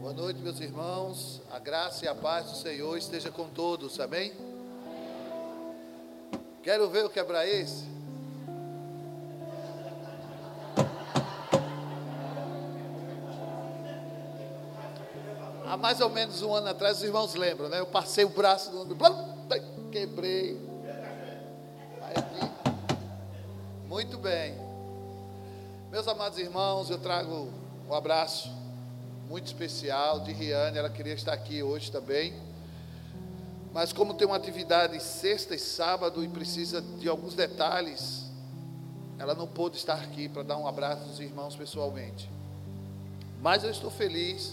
Boa noite, meus irmãos. A graça e a paz do Senhor esteja com todos, amém? Quero ver o quebrar esse. Há mais ou menos um ano atrás, os irmãos lembram, né? Eu passei o braço do quebrei. Aí, muito bem. Meus amados irmãos, eu trago um abraço muito especial de Riane, ela queria estar aqui hoje também. Mas como tem uma atividade sexta e sábado e precisa de alguns detalhes, ela não pôde estar aqui para dar um abraço aos irmãos pessoalmente. Mas eu estou feliz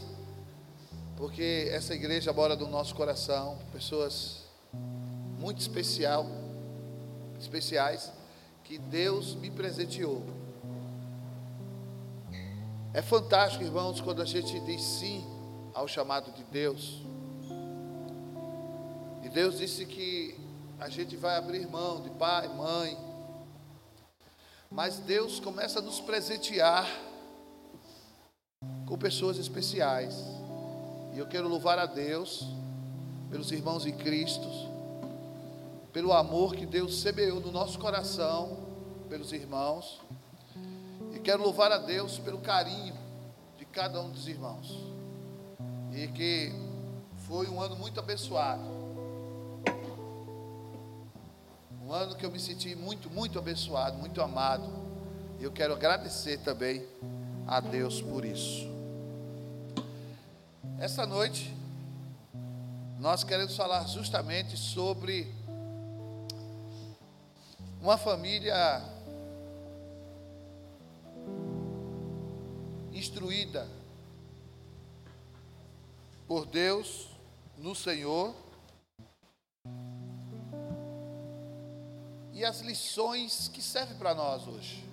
porque essa igreja mora no nosso coração, pessoas muito especial, especiais que Deus me presenteou. É fantástico, irmãos, quando a gente diz sim ao chamado de Deus. E Deus disse que a gente vai abrir mão de pai, mãe. Mas Deus começa a nos presentear com pessoas especiais. E eu quero louvar a Deus pelos irmãos em Cristo, pelo amor que Deus semeou no nosso coração pelos irmãos. Quero louvar a Deus pelo carinho de cada um dos irmãos. E que foi um ano muito abençoado. Um ano que eu me senti muito, muito abençoado, muito amado. E eu quero agradecer também a Deus por isso. Essa noite, nós queremos falar justamente sobre uma família instruída por Deus no Senhor. E as lições que servem para nós hoje.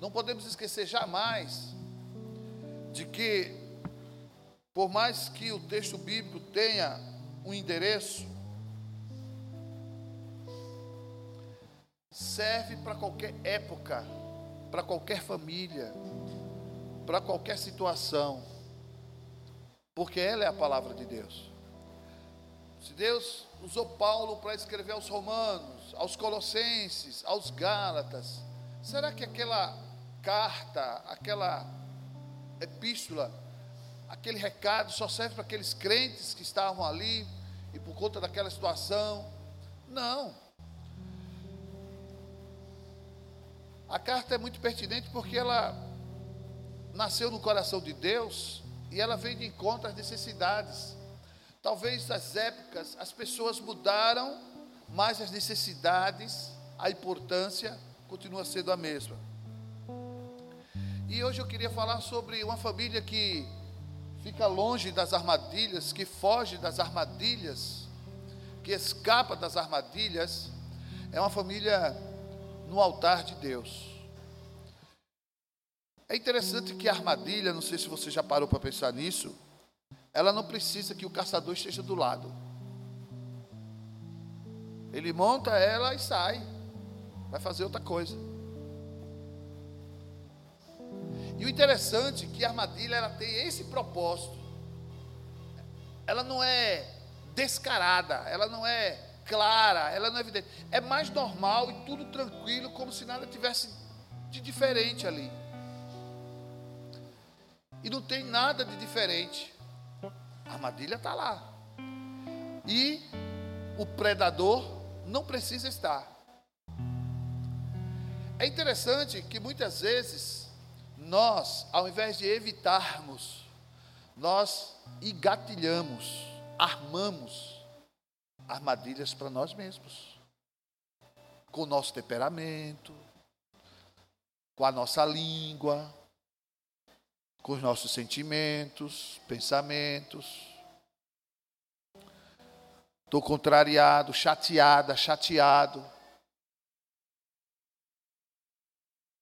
Não podemos esquecer jamais de que, por mais que o texto bíblico tenha um endereço, serve para qualquer época, para qualquer família, para qualquer situação, porque ela é a palavra de Deus. Se Deus usou Paulo para escrever aos Romanos, aos Colossenses, aos Gálatas, será que aquela carta, aquela epístola, aquele recado só serve para aqueles crentes que estavam ali e por conta daquela situação? Não. A carta é muito pertinente porque ela nasceu no coração de Deus e ela vem de encontro às necessidades. Talvez as épocas, as pessoas mudaram, mas as necessidades, a importância continua sendo a mesma. E hoje eu queria falar sobre uma família que fica longe das armadilhas, que foge das armadilhas, que escapa das armadilhas. É uma família no altar de Deus. É interessante que a armadilha, não sei se você já parou para pensar nisso, ela não precisa que o caçador esteja do lado. Ele monta ela e sai, vai fazer outra coisa. E o interessante é que a armadilha ela tem esse propósito. Ela não é descarada, ela não é clara, ela não é evidente. É mais normal e tudo tranquilo, como se nada tivesse de diferente ali. E não tem nada de diferente. A armadilha está lá. E o predador não precisa estar. É interessante que muitas vezes nós, ao invés de evitarmos, nós engatilhamos, armamos armadilhas para nós mesmos. Com o nosso temperamento, com a nossa língua, com os nossos sentimentos, pensamentos. Estou contrariado, chateada, chateado.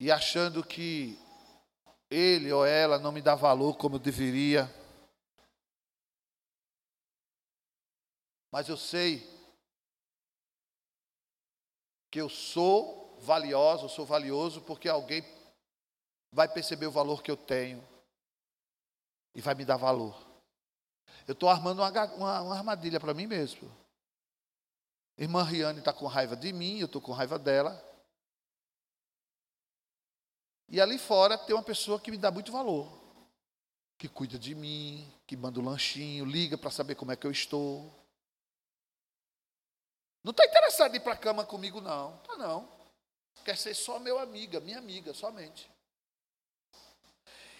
E achando que ele ou ela não me dá valor como deveria. Mas eu sei que eu sou valioso, eu sou valioso porque alguém vai perceber o valor que eu tenho e vai me dar valor. Eu estou armando uma, uma, uma armadilha para mim mesmo. Irmã Riane está com raiva de mim, eu estou com raiva dela. E ali fora tem uma pessoa que me dá muito valor, que cuida de mim, que manda o um lanchinho, liga para saber como é que eu estou. Não está interessado em ir para a cama comigo, não. Tá não. Quer ser só meu amiga, minha amiga, somente.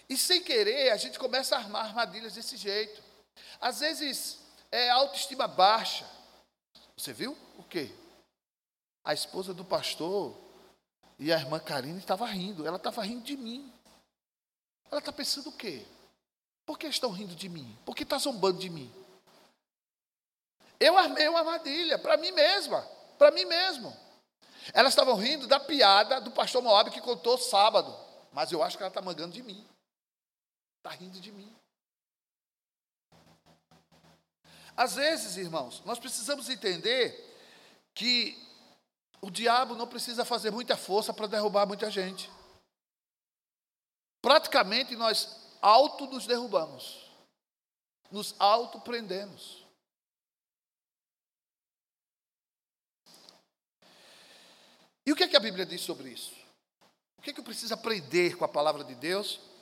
E sem querer, a gente começa a armar armadilhas desse jeito. Às vezes é autoestima baixa. Você viu o quê? A esposa do pastor e a irmã Karine estava rindo. Ela estava rindo de mim. Ela está pensando o quê? Por que estão rindo de mim? Por que está zombando de mim? Eu armei uma armadilha para mim mesma, para mim mesmo. Elas estavam rindo da piada do pastor Moab que contou sábado, mas eu acho que ela está mangando de mim. Está rindo de mim. Às vezes, irmãos, nós precisamos entender que o diabo não precisa fazer muita força para derrubar muita gente. Praticamente nós auto nos derrubamos, nos auto prendemos. E o que, é que a Bíblia diz sobre isso? O que, é que eu preciso aprender com a palavra de Deus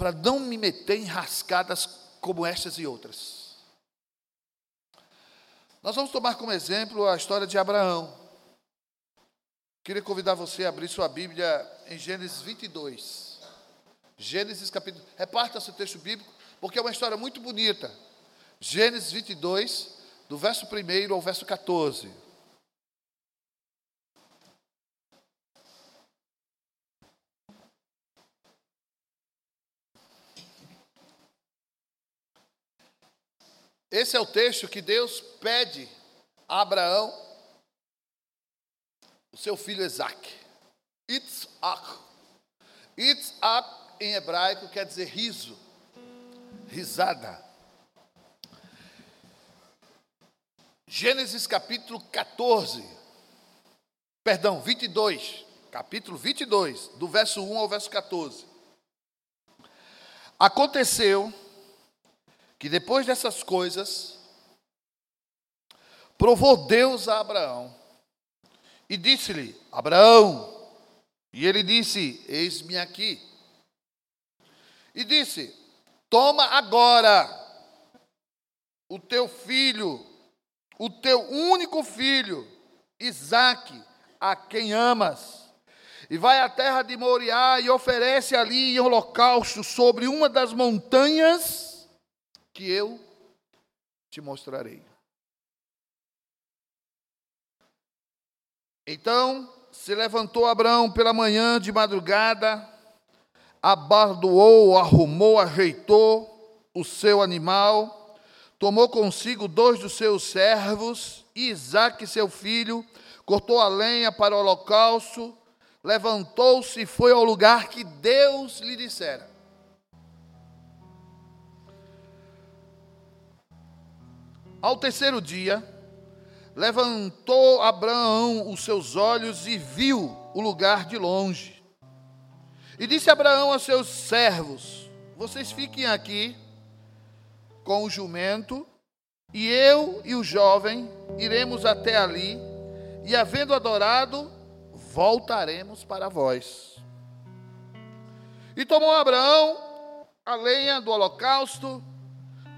para não me meter em rascadas como estas e outras? Nós vamos tomar como exemplo a história de Abraão. Queria convidar você a abrir sua Bíblia em Gênesis 22. Gênesis capítulo. Reparta seu texto bíblico, porque é uma história muito bonita. Gênesis 22, do verso 1 ao verso 14. Esse é o texto que Deus pede a Abraão, o seu filho Isaac. Itzak. Itzak em hebraico quer dizer riso, risada. Gênesis capítulo 14, perdão, 22, capítulo 22, do verso 1 ao verso 14. Aconteceu que depois dessas coisas, provou Deus a Abraão e disse-lhe: Abraão, e ele disse: Eis-me aqui. E disse: Toma agora o teu filho, o teu único filho, Isaque, a quem amas, e vai à terra de Moriá e oferece ali em holocausto sobre uma das montanhas que eu te mostrarei. Então se levantou Abraão pela manhã de madrugada, abardoou, arrumou, ajeitou o seu animal, tomou consigo dois dos seus servos, Isaque, seu filho, cortou a lenha para o holocausto, levantou-se e foi ao lugar que Deus lhe dissera. Ao terceiro dia, levantou Abraão os seus olhos e viu o lugar de longe. E disse Abraão a seus servos: Vocês fiquem aqui com o jumento, e eu e o jovem iremos até ali, e havendo adorado, voltaremos para vós. E tomou Abraão a lenha do holocausto,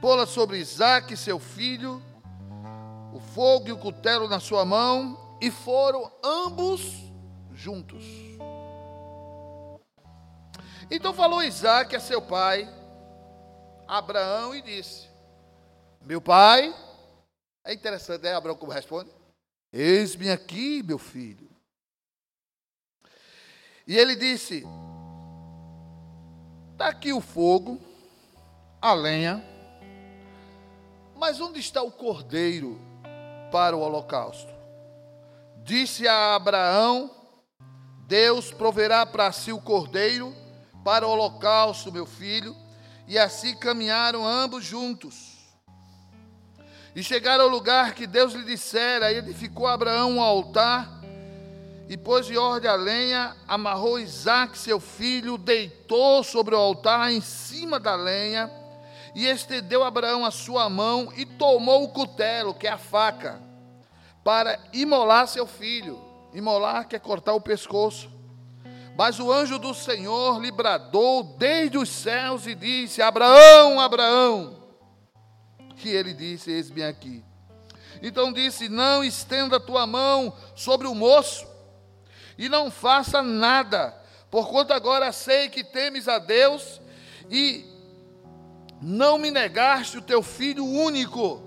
pô-la sobre Isaac, seu filho, o fogo e o cutelo na sua mão, e foram ambos juntos. Então falou Isaac a seu pai, Abraão, e disse: Meu pai, é interessante, né, Abraão, como responde? Eis-me aqui, meu filho. E ele disse: Está aqui o fogo, a lenha, mas onde está o cordeiro para o holocausto? Disse a Abraão: Deus proverá para si o cordeiro para o holocausto, meu filho. E assim caminharam ambos juntos. E chegaram ao lugar que Deus lhe dissera, e edificou Abraão um altar, e pôs de ordem a lenha, amarrou Isaac, seu filho, deitou sobre o altar em cima da lenha, e estendeu Abraão a sua mão e tomou o cutelo, que é a faca, para imolar seu filho. Imolar quer cortar o pescoço. Mas o anjo do Senhor lhe bradou desde os céus e disse: Abraão, Abraão. Que ele disse: Eis-me aqui. Então disse: Não estenda a tua mão sobre o moço, e não faça nada, porquanto agora sei que temes a Deus e não me negaste o teu filho único.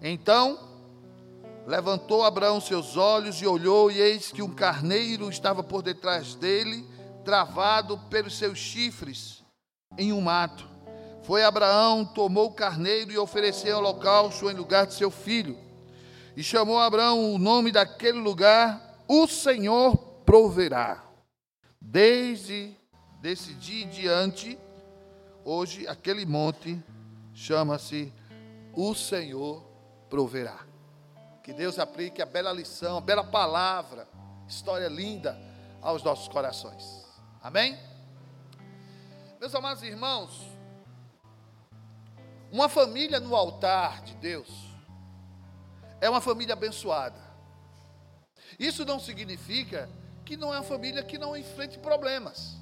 Então levantou Abraão seus olhos e olhou, e eis que um carneiro estava por detrás dele, travado pelos seus chifres, em um mato. Foi Abraão, tomou o carneiro e ofereceu holocausto em lugar de seu filho. E chamou Abraão o nome daquele lugar, o Senhor proverá. Desde desse dia em diante, hoje aquele monte chama-se o Senhor proverá. Que Deus aplique a bela lição, a bela palavra, história linda aos nossos corações. Amém? Meus amados irmãos, uma família no altar de Deus é uma família abençoada. Isso não significa que não é uma família que não enfrente problemas,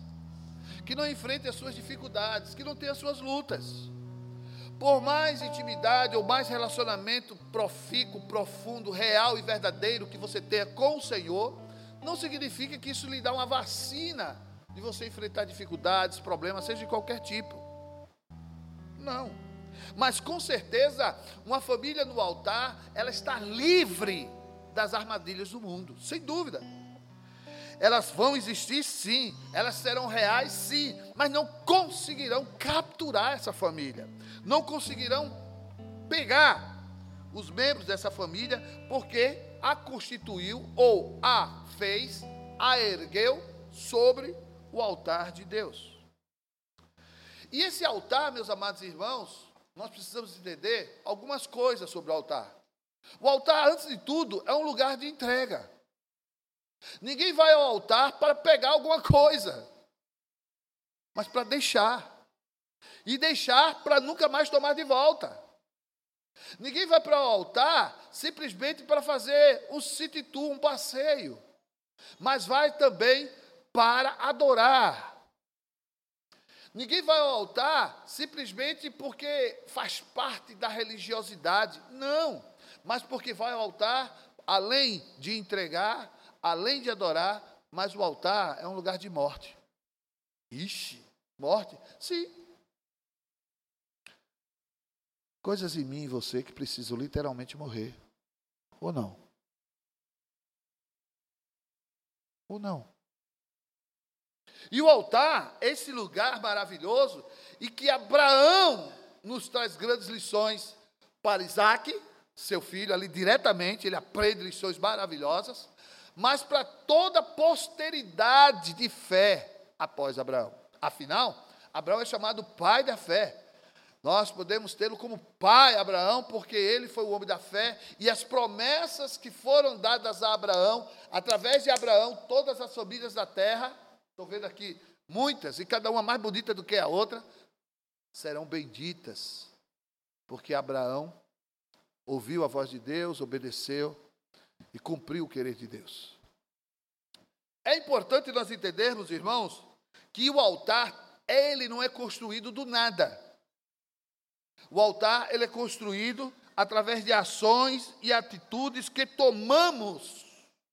que não enfrente as suas dificuldades, que não tenha as suas lutas. Por mais intimidade ou mais relacionamento profícuo, profundo, real e verdadeiro que você tenha com o Senhor, não significa que isso lhe dá uma vacina de você enfrentar dificuldades, problemas, seja de qualquer tipo. Não. Mas com certeza, uma família no altar, ela está livre das armadilhas do mundo, sem dúvida. Elas vão existir sim, elas serão reais sim, mas não conseguirão capturar essa família, não conseguirão pegar os membros dessa família, porque a constituiu ou a fez, a ergueu sobre o altar de Deus. E esse altar, meus amados irmãos, nós precisamos entender algumas coisas sobre o altar. O altar, antes de tudo, é um lugar de entrega. Ninguém vai ao altar para pegar alguma coisa, mas para deixar. E deixar para nunca mais tomar de volta. Ninguém vai para o altar simplesmente para fazer um city tour, um passeio, mas vai também para adorar. Ninguém vai ao altar simplesmente porque faz parte da religiosidade. Não. Mas porque vai ao altar, além de entregar, além de adorar, mas o altar é um lugar de morte. Ixi, morte? Sim. Coisas em mim e você que precisam literalmente morrer. Ou não? Ou não? E o altar, esse lugar maravilhoso, e que Abraão nos traz grandes lições para Isaac, seu filho, ali diretamente, ele aprende lições maravilhosas, mas para toda a posteridade de fé após Abraão. Afinal, Abraão é chamado pai da fé. Nós podemos tê-lo como pai Abraão, porque ele foi o homem da fé, e as promessas que foram dadas a Abraão, através de Abraão, todas as famílias da terra Estou vendo aqui muitas, e cada uma mais bonita do que a outra, serão benditas, porque Abraão ouviu a voz de Deus, obedeceu e cumpriu o querer de Deus. É importante nós entendermos, irmãos, que o altar, ele não é construído do nada. O altar, ele é construído através de ações e atitudes que tomamos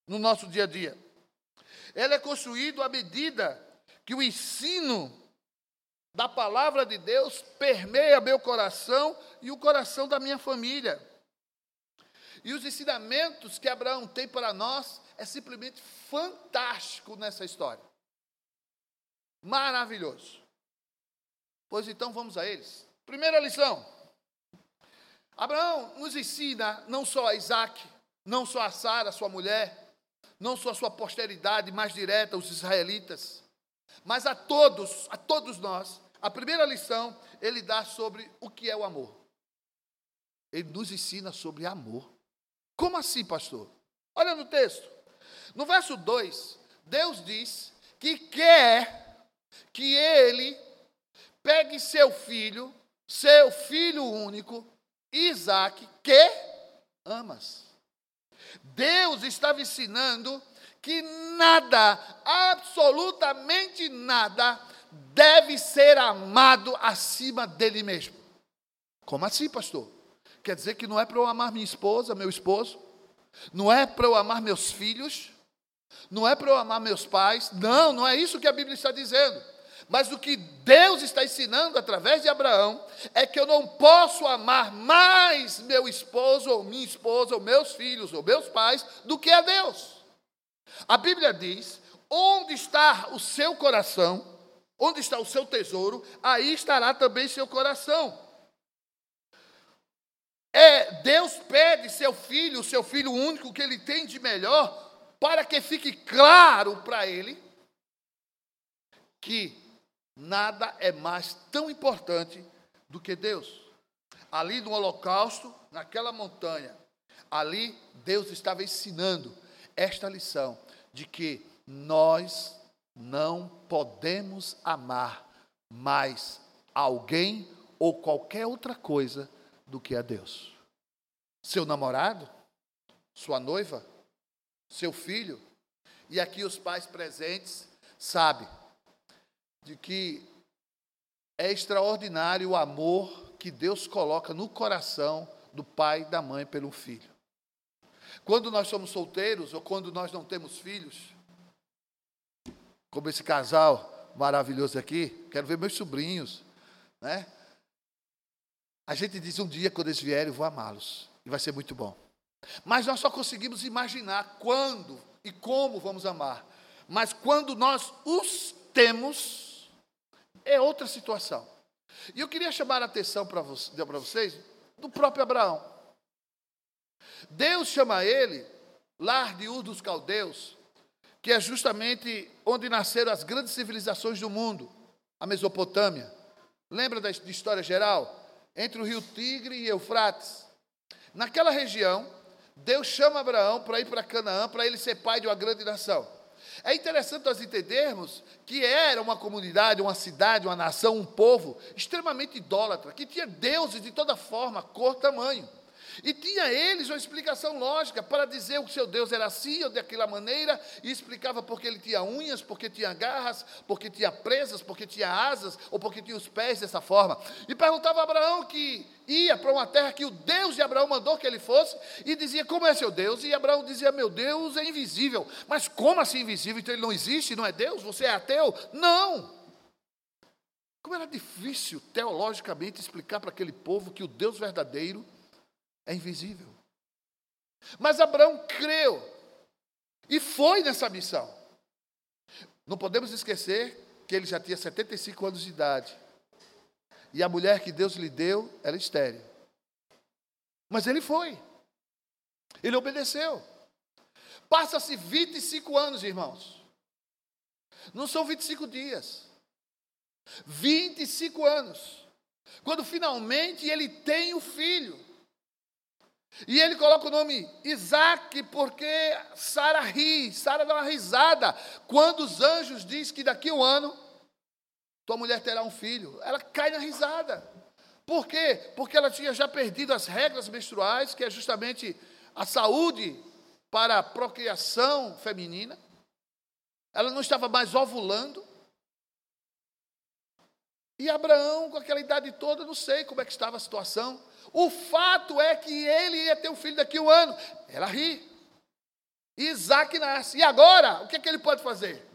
no nosso dia a dia. Ele é construído à medida que o ensino da palavra de Deus permeia meu coração e o coração da minha família. E os ensinamentos que Abraão tem para nós é simplesmente fantástico nessa história. Maravilhoso. Pois então vamos a eles. Primeira lição. Abraão nos ensina não só a Isaac, não só a Sara, sua mulher, não só a sua posteridade mais direta, os israelitas, mas a todos, a todos nós. A primeira lição ele dá sobre o que é o amor. Ele nos ensina sobre amor. Como assim, pastor? Olha no texto. No verso 2, Deus diz que quer que ele pegue seu filho, seu filho único, Isaac, que amas. Deus estava ensinando que nada, absolutamente nada, deve ser amado acima dele mesmo. Como assim, pastor? Quer dizer que não é para eu amar minha esposa, meu esposo? Não é para eu amar meus filhos? Não é para eu amar meus pais? Não, não é isso que a Bíblia está dizendo. Mas o que Deus está ensinando através de Abraão é que eu não posso amar mais meu esposo, ou minha esposa, ou meus filhos, ou meus pais, do que a Deus. A Bíblia diz: onde está o seu coração, onde está o seu tesouro, aí estará também seu coração. É, Deus pede seu filho, seu filho único que ele tem de melhor, para que fique claro para ele que nada é mais tão importante do que Deus. Ali no holocausto, naquela montanha, ali Deus estava ensinando esta lição de que nós não podemos amar mais alguém ou qualquer outra coisa do que a Deus. Seu namorado, sua noiva, seu filho, e aqui os pais presentes sabem de que é extraordinário o amor que Deus coloca no coração do pai e da mãe pelo filho. Quando nós somos solteiros ou quando nós não temos filhos, como esse casal maravilhoso aqui, quero ver meus sobrinhos, né? A gente diz um dia, quando eles vierem, eu vou amá-los. E vai ser muito bom. Mas nós só conseguimos imaginar quando e como vamos amar. Mas quando nós os temos, é outra situação. E eu queria chamar a atenção para vocês do próprio Abraão. Deus chama ele lar de Ur dos Caldeus, que é justamente onde nasceram as grandes civilizações do mundo, a Mesopotâmia. Lembra da história geral? Entre o rio Tigre e Eufrates. Naquela região, Deus chama Abraão para ir para Canaã, para ele ser pai de uma grande nação. É interessante nós entendermos que era uma comunidade, uma cidade, uma nação, um povo extremamente idólatra, que tinha deuses de toda forma, cor, tamanho. E tinha eles uma explicação lógica para dizer que seu Deus era assim ou daquela maneira, e explicava porque ele tinha unhas, porque tinha garras, porque tinha presas, porque tinha asas, ou porque tinha os pés dessa forma. E perguntava a Abraão que ia para uma terra que o Deus de Abraão mandou que ele fosse, e dizia: Como é seu Deus? E Abraão dizia: Meu Deus é invisível. Mas como assim invisível? Então ele não existe, não é Deus? Você é ateu? Não! Como era difícil teologicamente explicar para aquele povo que o Deus verdadeiro é invisível. Mas Abraão creu e foi nessa missão. Não podemos esquecer que ele já tinha 75 anos de idade. E a mulher que Deus lhe deu era estéreo. Mas ele foi. Ele obedeceu. Passa-se 25 anos, irmãos. Não são 25 dias. 25 anos. Quando finalmente ele tem o filho. E ele coloca o nome Isaac porque Sara ri, Sara dá uma risada. Quando os anjos dizem que daqui a um ano tua mulher terá um filho, ela cai na risada. Por quê? Porque ela tinha já perdido as regras menstruais, que é justamente a saúde para a procriação feminina. Ela não estava mais ovulando. E Abraão, com aquela idade toda, não sei como é que estava a situação. O fato é que ele ia ter um filho daqui a um ano. Ela ri. Isaac nasce. E agora, o que, é que ele pode fazer?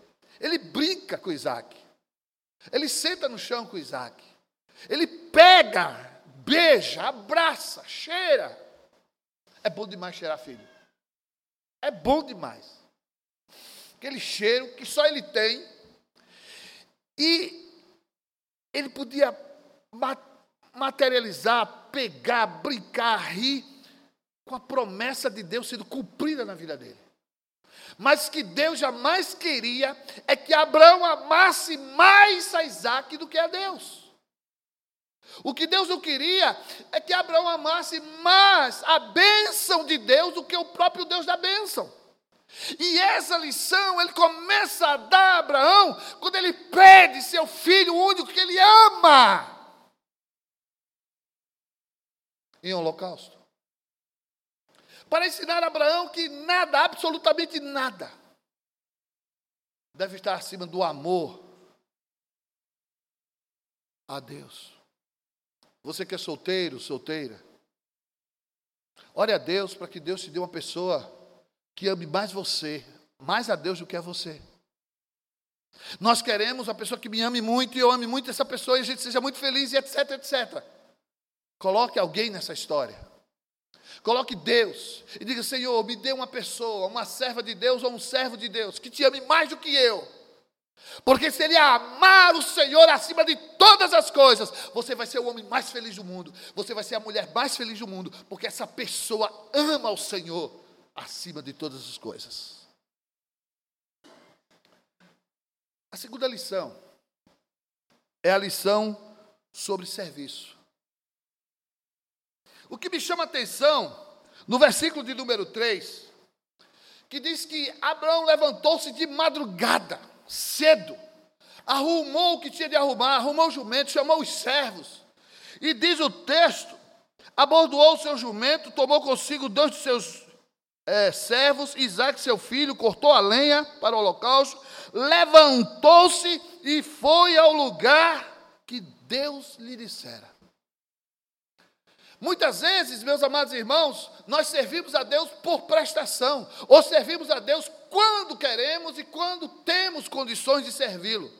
Ele brinca com Isaac. Ele senta no chão com Isaac. Ele pega, beija, abraça, cheira. É bom demais cheirar filho. É bom demais. Aquele cheiro que só ele tem. E ele podia materializar, pegar, brincar, rir, com a promessa de Deus sendo cumprida na vida dele. Mas que Deus jamais queria é que Abraão amasse mais a Isaac do que a Deus. O que Deus não queria é que Abraão amasse mais a bênção de Deus do que o próprio Deus da bênção. E essa lição ele começa a dar a Abraão quando ele pede seu filho único que ele ama em holocausto. Para ensinar a Abraão que nada, absolutamente nada, deve estar acima do amor a Deus. Você que é solteiro, solteira, ore a Deus para que Deus te dê uma pessoa que ame mais você, mais a Deus do que a você. Nós queremos uma pessoa que me ame muito e eu ame muito essa pessoa e a gente seja muito feliz e etc, etc. Coloque alguém nessa história. Coloque Deus e diga: Senhor, me dê uma pessoa, uma serva de Deus ou um servo de Deus que te ame mais do que eu. Porque se ele amar o Senhor acima de todas as coisas, você vai ser o homem mais feliz do mundo, você vai ser a mulher mais feliz do mundo, porque essa pessoa ama o Senhor acima de todas as coisas. A segunda lição é a lição sobre serviço. O que me chama a atenção, no versículo de número 3, que diz que Abraão levantou-se de madrugada, cedo, arrumou o que tinha de arrumar, arrumou o jumento, chamou os servos, e diz o texto: abordoou o seu jumento, tomou consigo dois de seus é, servos, Isaac, seu filho, cortou a lenha para o holocausto, levantou-se e foi ao lugar que Deus lhe dissera. Muitas vezes, meus amados irmãos, nós servimos a Deus por prestação, ou servimos a Deus quando queremos e quando temos condições de servi-lo.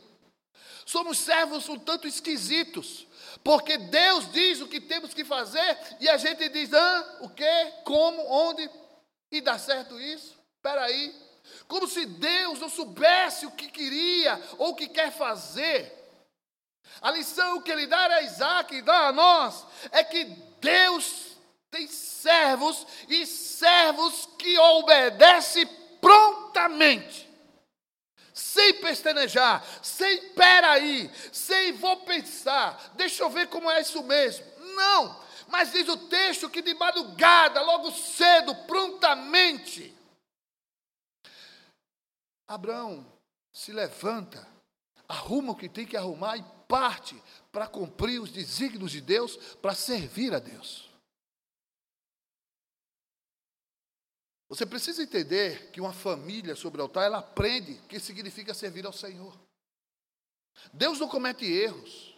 Somos servos um tanto esquisitos, porque Deus diz o que temos que fazer e a gente diz, ah, o que, como, onde, e dá certo isso? Espera aí. Como se Deus não soubesse o que queria ou o que quer fazer. A lição que ele dá a Isaac e dá a nós é que Deus tem servos e servos que obedecem prontamente. Sem pestanejar, sem peraí, sem vou pensar, deixa eu ver como é isso mesmo. Não, mas diz o texto que de madrugada, logo cedo, prontamente, Abraão se levanta, arruma o que tem que arrumar e parte para cumprir os desígnios de Deus, para servir a Deus. Você precisa entender que uma família sobre o altar, ela aprende o que significa servir ao Senhor. Deus não comete erros.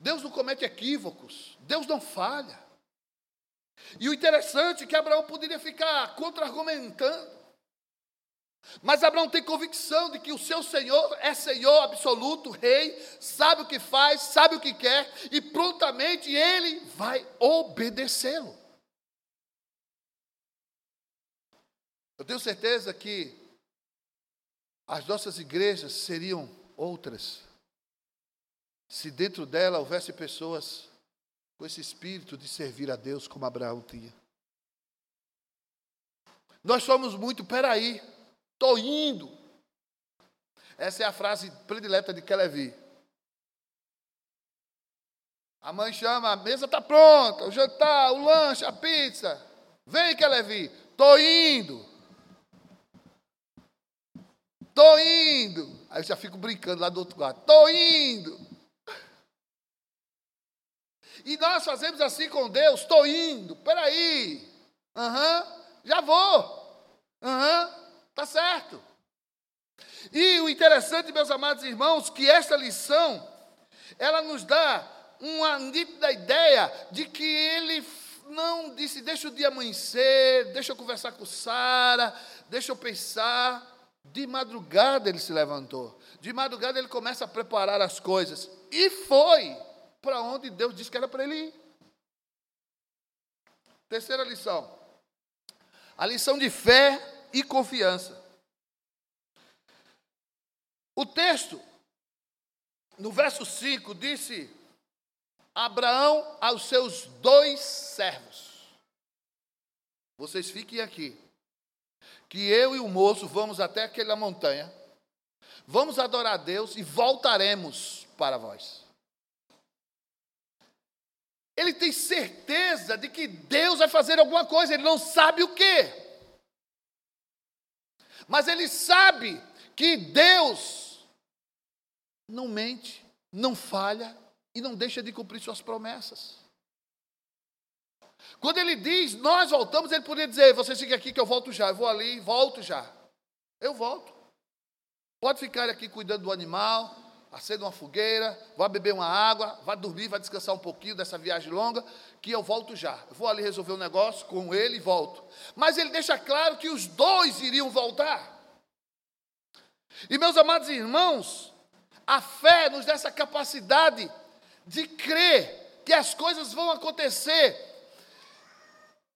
Deus não comete equívocos, Deus não falha. E o interessante é que Abraão poderia ficar contra-argumentando. Mas Abraão tem convicção de que o seu Senhor é Senhor absoluto, Rei, sabe o que faz, sabe o que quer, e prontamente ele vai obedecê-lo. Eu tenho certeza que as nossas igrejas seriam outras se dentro dela houvesse pessoas com esse espírito de servir a Deus como Abraão tinha. Nós somos muito, peraí, estou indo. Essa é a frase predileta de Kelevi. A mãe chama, a mesa está pronta, o jantar, o lanche, a pizza. Vem, Kelevi, estou indo. Estou indo. Aí eu já fico brincando lá do outro lado. Estou indo. E nós fazemos assim com Deus, estou indo, peraí, uhum, já vou, uhum, tá certo. E o interessante, meus amados irmãos, que esta lição, ela nos dá uma nítida ideia de que ele não disse, deixa o dia amanhecer, deixa eu conversar com Sara, deixa eu pensar. De madrugada ele se levantou. De madrugada ele começa a preparar as coisas. E foi para onde Deus disse que era para ele ir. Terceira lição. A lição de fé e confiança. O texto, no verso 5, disse: Abraão aos seus dois servos. Vocês fiquem aqui. Que eu e o moço vamos até aquela montanha, vamos adorar a Deus e voltaremos para vós. Ele tem certeza de que Deus vai fazer alguma coisa, ele não sabe o que. Mas ele sabe que Deus não mente, não falha e não deixa de cumprir suas promessas. Quando ele diz, nós voltamos, ele poderia dizer, você fica aqui que eu volto já, eu vou ali, volto já. Eu volto. Pode ficar aqui cuidando do animal, acenda uma fogueira, vá beber uma água, vá dormir, vá descansar um pouquinho dessa viagem longa, que eu volto já. Eu vou ali resolver um negócio com ele e volto. Mas ele deixa claro que os dois iriam voltar. E meus amados irmãos, a fé nos dá essa capacidade de crer que as coisas vão acontecer.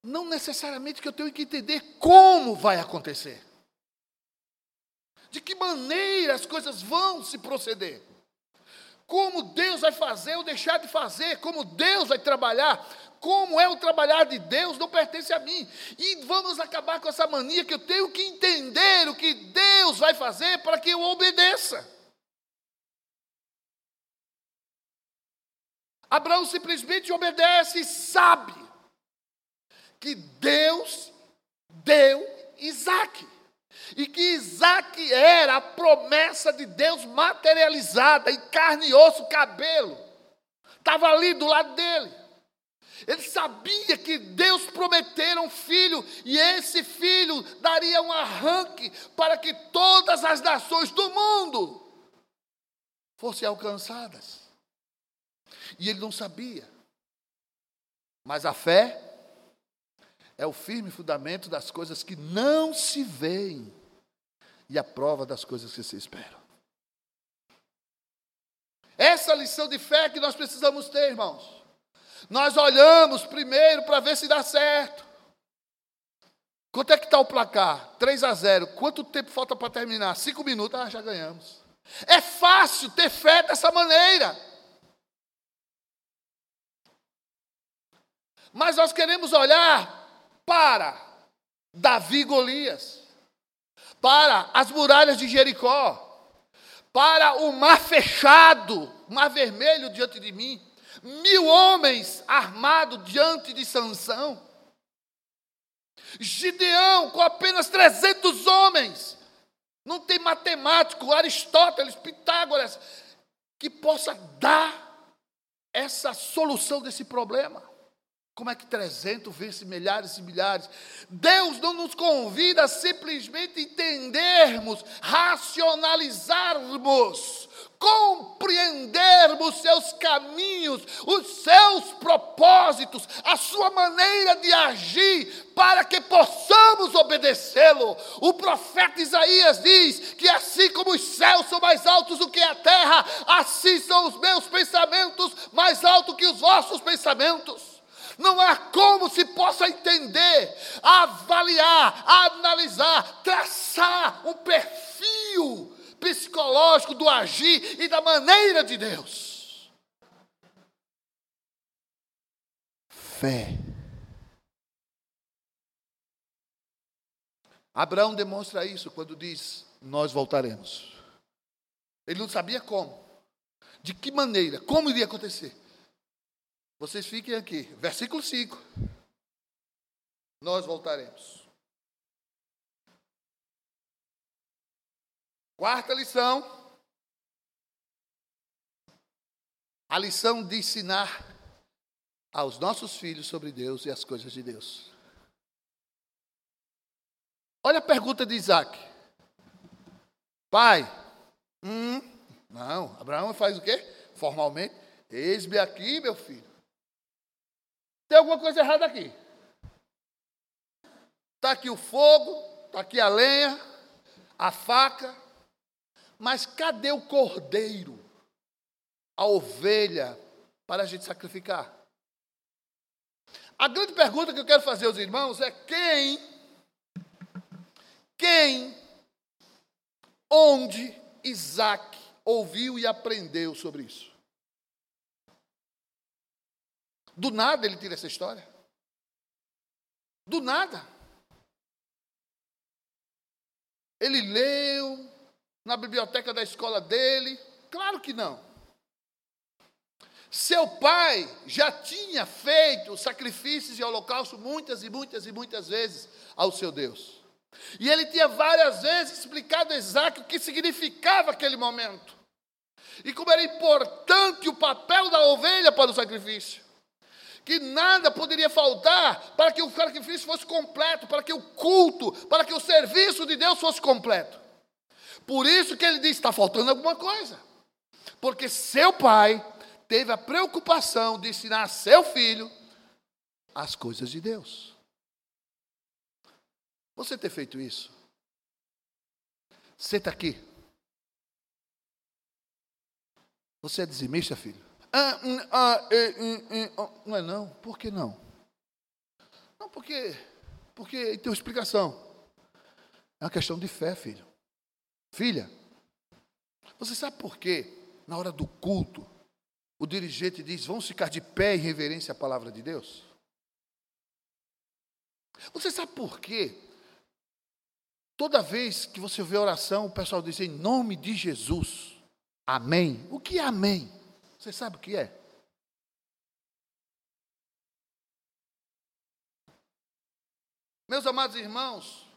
Não necessariamente que eu tenho que entender como vai acontecer. De que maneira as coisas vão se proceder. Como Deus vai fazer ou deixar de fazer, como Deus vai trabalhar, como é o trabalhar de Deus não pertence a mim. E vamos acabar com essa mania que eu tenho que entender o que Deus vai fazer para que eu obedeça. Abraão simplesmente obedece e sabe que Deus deu Isaac. E que Isaac era a promessa de Deus materializada em carne e osso, cabelo. Estava ali do lado dele. Ele sabia que Deus prometera um filho, e esse filho daria um arranque para que todas as nações do mundo fossem alcançadas. E ele não sabia. Mas a fé é o firme fundamento das coisas que não se veem e a prova das coisas que se esperam. Essa lição de fé que nós precisamos ter, irmãos. Nós olhamos primeiro para ver se dá certo. Quanto é que está o placar? 3 a 0. Quanto tempo falta para terminar? Cinco minutos. Ah, já ganhamos. É fácil ter fé dessa maneira. Mas nós queremos olhar para Davi e Golias, para as muralhas de Jericó, para o mar fechado, mar vermelho diante de mim, mil homens armados diante de Sansão, Gideão com apenas 300 homens, não tem matemático, Aristóteles, Pitágoras, que possa dar essa solução desse problema. Como é que 300 vence milhares e milhares? Deus não nos convida a simplesmente entendermos, racionalizarmos, compreendermos seus caminhos, os seus propósitos, a sua maneira de agir, para que possamos obedecê-lo. O profeta Isaías diz que assim como os céus são mais altos do que a terra, assim são os meus pensamentos mais altos que os vossos pensamentos. Não há como se possa entender, avaliar, analisar, traçar um perfil psicológico do agir e da maneira de Deus. Fé. Abraão demonstra isso quando diz: Nós voltaremos. Ele não sabia como, de que maneira, como iria acontecer. Vocês fiquem aqui. Versículo 5. Nós voltaremos. Quarta lição. A lição de ensinar aos nossos filhos sobre Deus e as coisas de Deus. Olha a pergunta de Isaac. Pai, hum, não, Abraão faz o quê? Formalmente, eis-me aqui, meu filho. Tem alguma coisa errada aqui. Está aqui o fogo, está aqui a lenha, a faca, mas cadê o cordeiro, a ovelha, para a gente sacrificar? A grande pergunta que eu quero fazer aos irmãos é quem, quem, onde Isaac ouviu e aprendeu sobre isso? Do nada ele tira essa história. Do nada. Ele leu na biblioteca da escola dele? Claro que não. Seu pai já tinha feito sacrifícios e holocausto muitas e muitas e muitas vezes ao seu Deus. E ele tinha várias vezes explicado a Isaac o que significava aquele momento. E como era importante o papel da ovelha para o sacrifício. Que nada poderia faltar para que o sacrifício fosse completo, para que o culto, para que o serviço de Deus fosse completo. Por isso que ele diz: está faltando alguma coisa. Porque seu pai teve a preocupação de ensinar a seu filho as coisas de Deus. Você ter feito isso? Senta aqui. Você é dizimista, filho? Ah, hum, ah, eh, hum, hum, oh, não é não? Por que não? Não, porque, porque tem uma explicação. É uma questão de fé, filho. Filha, você sabe por quê? Na hora do culto, o dirigente diz: vamos ficar de pé em reverência à palavra de Deus? Você sabe por quê? Toda vez que você vê oração, o pessoal diz em nome de Jesus. Amém. O que é amém? Você sabe o que é? Meus amados irmãos,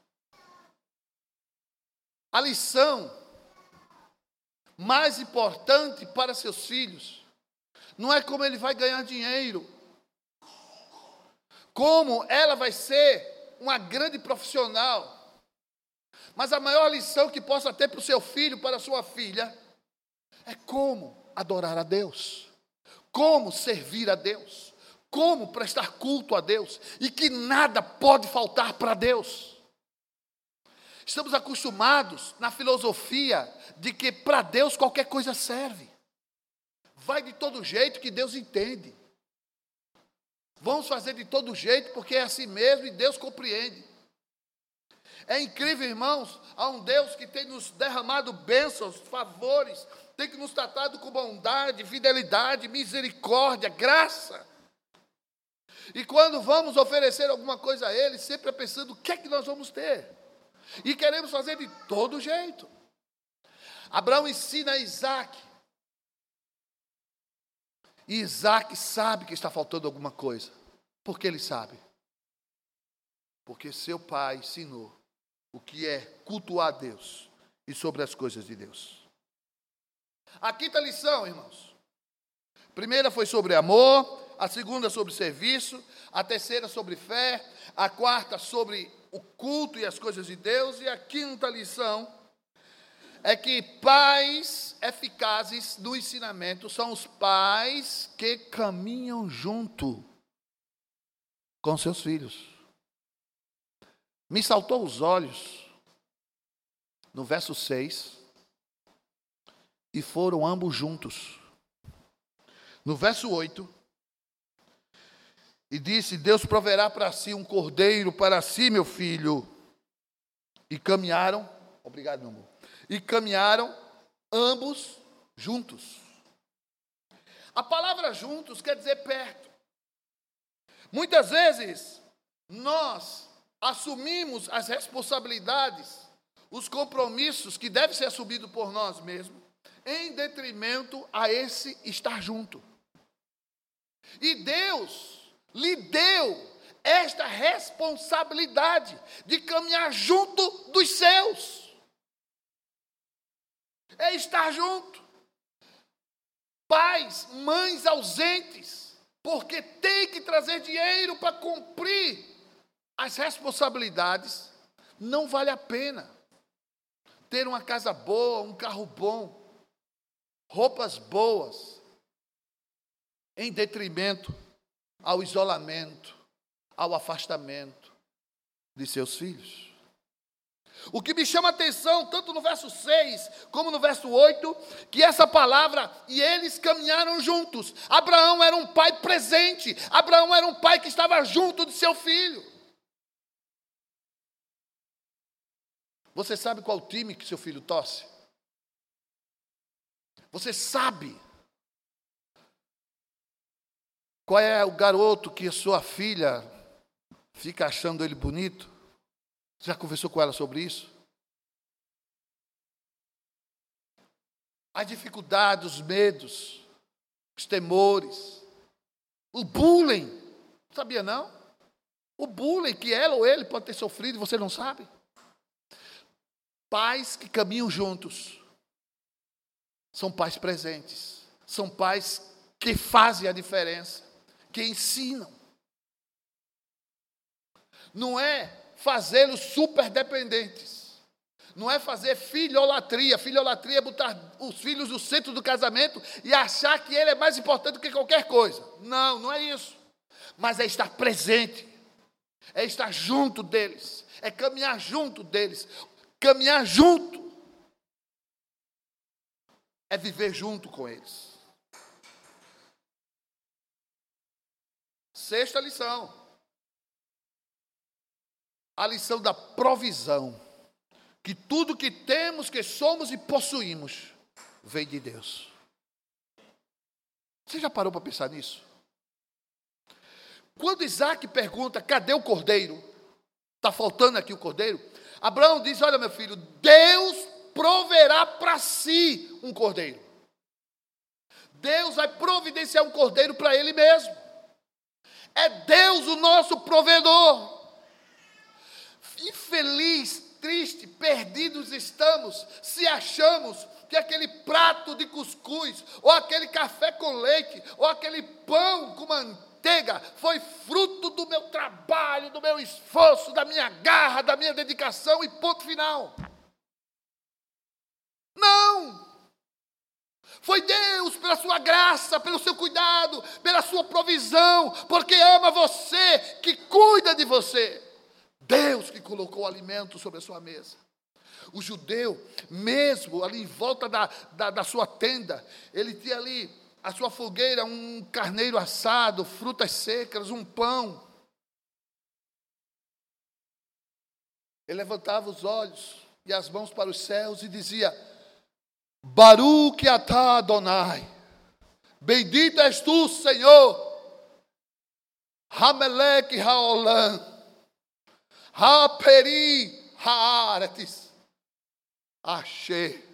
a lição mais importante para seus filhos não é como ele vai ganhar dinheiro, como ela vai ser uma grande profissional mas a maior lição que possa ter para o seu filho, para a sua filha, é como adorar a Deus, como servir a Deus, como prestar culto a Deus, e que nada pode faltar para Deus. Estamos acostumados na filosofia de que para Deus qualquer coisa serve. Vai de todo jeito que Deus entende. Vamos fazer de todo jeito porque é assim mesmo e Deus compreende. É incrível, irmãos, há um Deus que tem nos derramado bênçãos, favores, tem que nos tratado com bondade, fidelidade, misericórdia, graça. E quando vamos oferecer alguma coisa a Ele, sempre é pensando o que é que nós vamos ter. E queremos fazer de todo jeito. Abraão ensina a Isaac. E Isaac sabe que está faltando alguma coisa. Por que ele sabe? Porque seu pai ensinou o que é cultuar Deus e sobre as coisas de Deus. A quinta lição, irmãos. A primeira foi sobre amor, a segunda sobre serviço, a terceira sobre fé, a quarta sobre o culto e as coisas de Deus, e a quinta lição é que pais eficazes no ensinamento são os pais que caminham junto com seus filhos. Me saltou os olhos no verso 6, e foram ambos juntos. No verso 8, e disse: Deus proverá para si um cordeiro para si, meu filho. E caminharam, obrigado, meu amor. E caminharam ambos juntos. A palavra juntos quer dizer perto. Muitas vezes nós assumimos as responsabilidades, os compromissos que devem ser assumidos por nós mesmos, em detrimento a esse estar junto. E Deus lhe deu esta responsabilidade de caminhar junto dos seus. É estar junto. Pais, mães ausentes, porque tem que trazer dinheiro para cumprir as responsabilidades, não vale a pena. Ter uma casa boa, um carro bom, roupas boas, em detrimento ao isolamento, ao afastamento de seus filhos. O que me chama a atenção, tanto no verso 6 como no verso 8, que essa palavra, e eles caminharam juntos. Abraão era um pai presente, Abraão era um pai que estava junto de seu filho. Você sabe qual time que seu filho torce? Você sabe qual é o garoto que sua filha fica achando ele bonito? Você já conversou com ela sobre isso? As dificuldades, os medos, os temores, o bullying. Sabia não? O bullying que ela ou ele pode ter sofrido e você não sabe. Pais que caminham juntos são pais presentes, são pais que fazem a diferença, que ensinam. Não é fazê-los super dependentes. Não é fazer filholatria. Filholatria é botar os filhos no centro do casamento e achar que ele é mais importante que qualquer coisa. Não, não é isso. Mas é estar presente, é estar junto deles, é caminhar junto deles. Caminhar junto é viver junto com eles. Sexta lição. A lição da provisão. Que tudo que temos, que somos e possuímos, vem de Deus. Você já parou para pensar nisso? Quando Isaac pergunta: cadê o cordeiro? Está faltando aqui o cordeiro? Abraão diz: Olha, meu filho, Deus proverá para si um cordeiro. Deus vai providenciar um cordeiro para ele mesmo. É Deus o nosso provedor. Infeliz, triste, perdidos estamos se achamos que aquele prato de cuscuz, ou aquele café com leite, ou aquele pão com manteiga, manteiga foi fruto do meu trabalho, do meu esforço, da minha garra, da minha dedicação e ponto final. Não! Foi Deus, pela sua graça, pelo seu cuidado, pela sua provisão, porque ama você, que cuida de você. Deus que colocou o alimento sobre a sua mesa. O judeu, mesmo ali em volta da, da, da sua tenda, ele tinha ali a sua fogueira um carneiro assado, frutas secas, um pão. Ele levantava os olhos e as mãos para os céus e dizia: Baruch atah Adonai, bendito és tu, Senhor, Hamelech haolam, Haperi haaretis, Asher.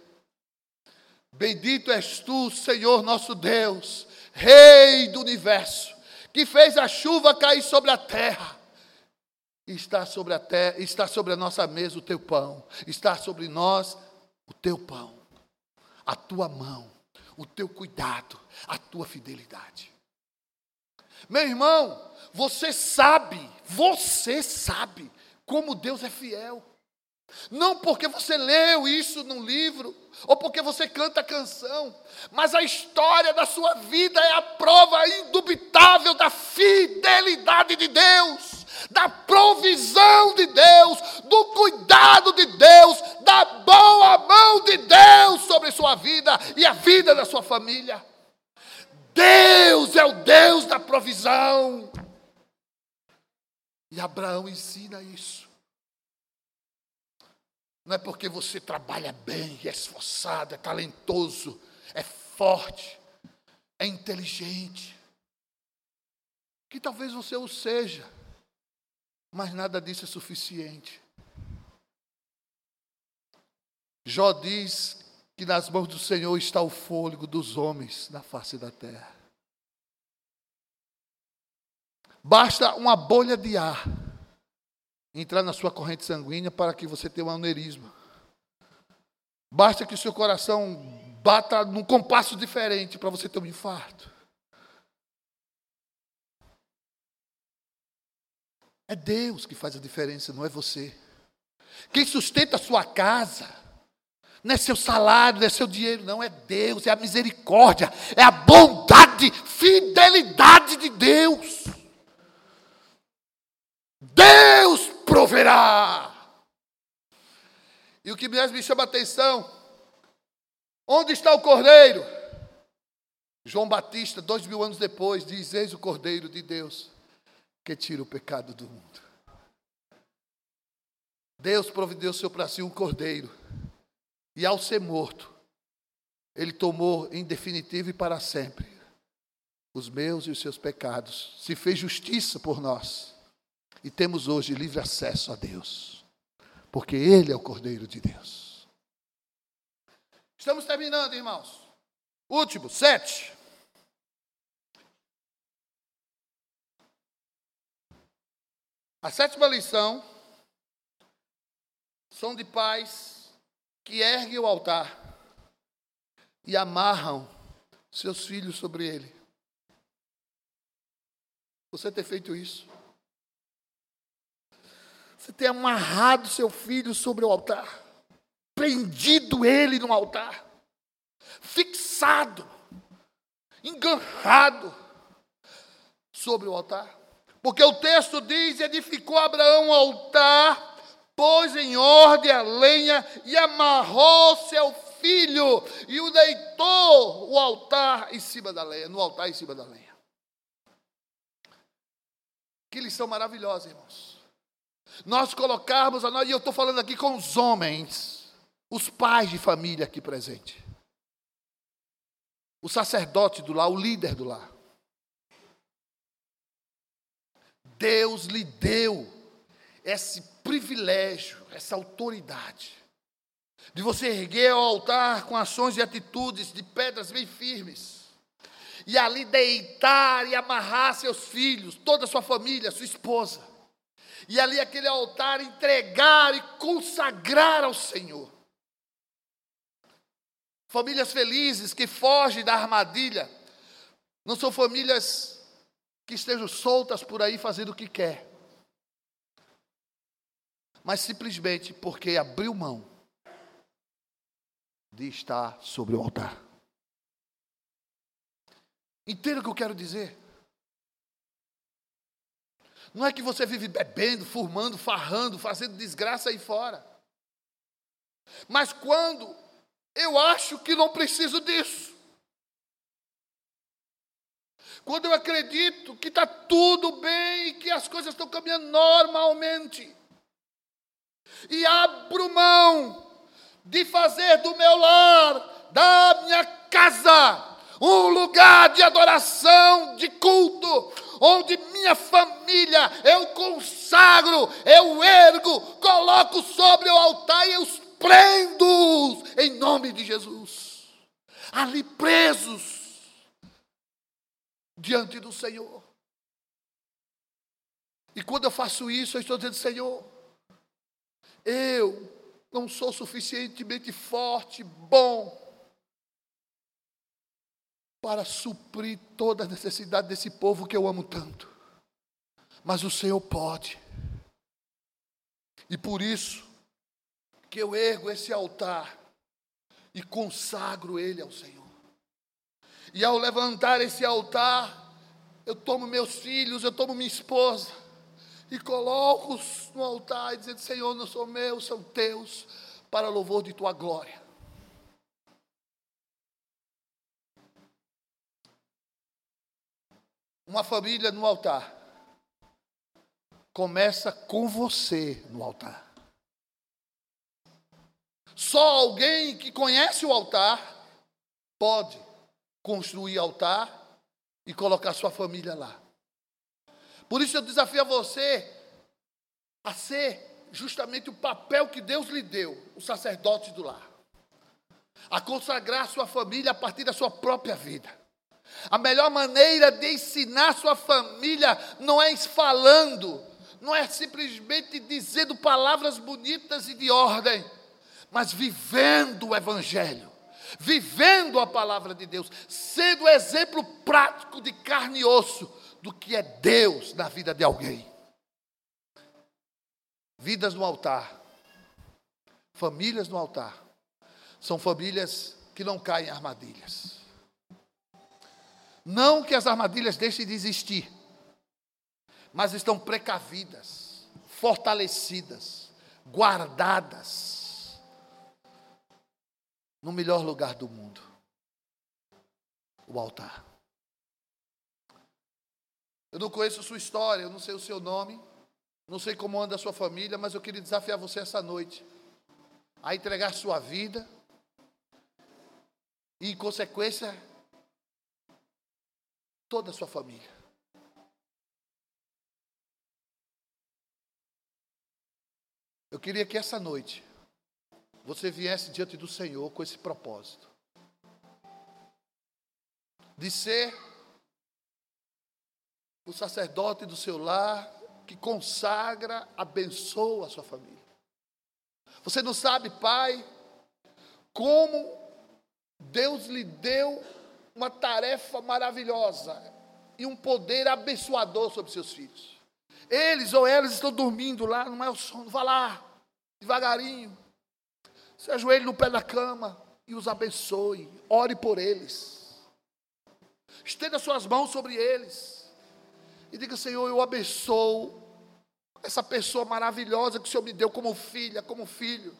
Bendito és tu, Senhor nosso Deus, Rei do universo, que fez a chuva cair sobre a terra. Está sobre a terra, está sobre a nossa mesa o teu pão, está sobre nós o teu pão, a tua mão, o teu cuidado, a tua fidelidade. Meu irmão, você sabe, você sabe como Deus é fiel. Não porque você leu isso num livro, ou porque você canta canção, mas a história da sua vida é a prova indubitável da fidelidade de Deus, da provisão de Deus, do cuidado de Deus, da boa mão de Deus sobre sua vida e a vida da sua família. Deus é o Deus da provisão. E Abraão ensina isso. Não é porque você trabalha bem, é esforçado, é talentoso, é forte, é inteligente, que talvez você o seja, mas nada disso é suficiente. Jó diz que nas mãos do Senhor está o fôlego dos homens na face da terra. Basta uma bolha de ar entrar na sua corrente sanguínea para que você tenha um aneurisma. Basta que o seu coração bata num compasso diferente para você ter um infarto. É Deus que faz a diferença, não é você. Quem sustenta a sua casa não é seu salário, não é seu dinheiro, não, é Deus, é a misericórdia, é a bondade, fidelidade de Deus. Deus proverá. E o que mais me chama a atenção, onde está o cordeiro? João Batista, dois mil anos depois, diz: Eis o cordeiro de Deus que tira o pecado do mundo. Deus providenciou para si um cordeiro, e ao ser morto, ele tomou em definitivo e para sempre os meus e os seus pecados, se fez justiça por nós e temos hoje livre acesso a Deus, porque Ele é o Cordeiro de Deus. Estamos terminando, irmãos. Último, sete. A sétima lição são de pais que erguem o altar e amarram seus filhos sobre ele. Você ter feito isso? Você ter amarrado seu filho sobre o altar, prendido ele no altar, fixado, enganchado sobre o altar. Porque o texto diz: edificou Abraão um altar, pôs em ordem a lenha e amarrou seu filho e o deitou o altar em cima da lenha, no altar em cima da lenha. Que lição maravilhosa, irmãos. Nós colocarmos a nós, e eu estou falando aqui com os homens, os pais de família aqui presentes, o sacerdote do lar, o líder do lar. Deus lhe deu esse privilégio, essa autoridade, de você erguer ao altar com ações e atitudes de pedras bem firmes, e ali deitar e amarrar seus filhos, toda a sua família, sua esposa, e ali aquele altar entregar e consagrar ao Senhor. Famílias felizes que fogem da armadilha, não são famílias que estejam soltas por aí fazendo o que quer, mas simplesmente porque abriu mão de estar sobre o altar. Entenda o que eu quero dizer? Não é que você vive bebendo, fumando, farrando, fazendo desgraça aí fora. Mas quando eu acho que não preciso disso, quando eu acredito que está tudo bem, que as coisas estão caminhando normalmente, e abro mão de fazer do meu lar, da minha casa, um lugar de adoração, de culto, onde minha família eu consagro, eu ergo, coloco sobre o altar e eu os prendo em nome de Jesus. Ali presos, diante do Senhor. E quando eu faço isso, eu estou dizendo, Senhor, eu não sou suficientemente forte, bom, para suprir toda a necessidade desse povo que eu amo tanto. Mas o Senhor pode. E por isso que eu ergo esse altar e consagro ele ao Senhor. E ao levantar esse altar, eu tomo meus filhos, eu tomo minha esposa e coloco-os no altar, dizendo: Senhor, não sou meu, são teus, para louvor de tua glória. Uma família no altar começa com você no altar. Só alguém que conhece o altar pode construir altar e colocar sua família lá. Por isso eu desafio a você a ser justamente o papel que Deus lhe deu, o sacerdote do lar. A consagrar sua família a partir da sua própria vida. A melhor maneira de ensinar sua família não é falando, não é simplesmente dizendo palavras bonitas e de ordem, mas vivendo o Evangelho vivendo a palavra de Deus, sendo exemplo prático de carne e osso do que é Deus na vida de alguém. Vidas no altar, famílias no altar, são famílias que não caem em armadilhas. Não que as armadilhas deixem de existir, mas estão precavidas, fortalecidas, guardadas no melhor lugar do mundo o altar. Eu não conheço sua história, eu não sei o seu nome, não sei como anda a sua família, mas eu queria desafiar você essa noite a entregar sua vida e, em consequência, toda a sua família. Eu queria que essa noite você viesse diante do Senhor com esse propósito de ser o sacerdote do seu lar que consagra, abençoa a sua família. Você não sabe, pai, como Deus lhe deu uma tarefa maravilhosa e um poder abençoador sobre seus filhos. Eles ou elas estão dormindo lá, não é o sono, vá lá, devagarinho. Se ajoelhe no pé da cama e os abençoe. Ore por eles. Estenda suas mãos sobre eles. E diga, Senhor, eu abençoo essa pessoa maravilhosa que o Senhor me deu como filha, como filho.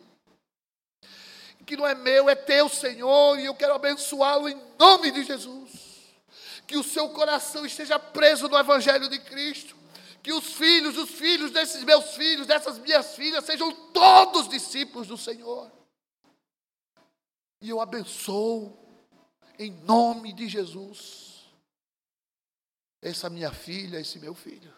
Que não é meu, é teu, Senhor, e eu quero abençoá-lo em nome de Jesus. Que o seu coração esteja preso no Evangelho de Cristo. Que os filhos, os filhos desses meus filhos, dessas minhas filhas, sejam todos discípulos do Senhor. E eu abençoo, em nome de Jesus, essa minha filha, esse meu filho.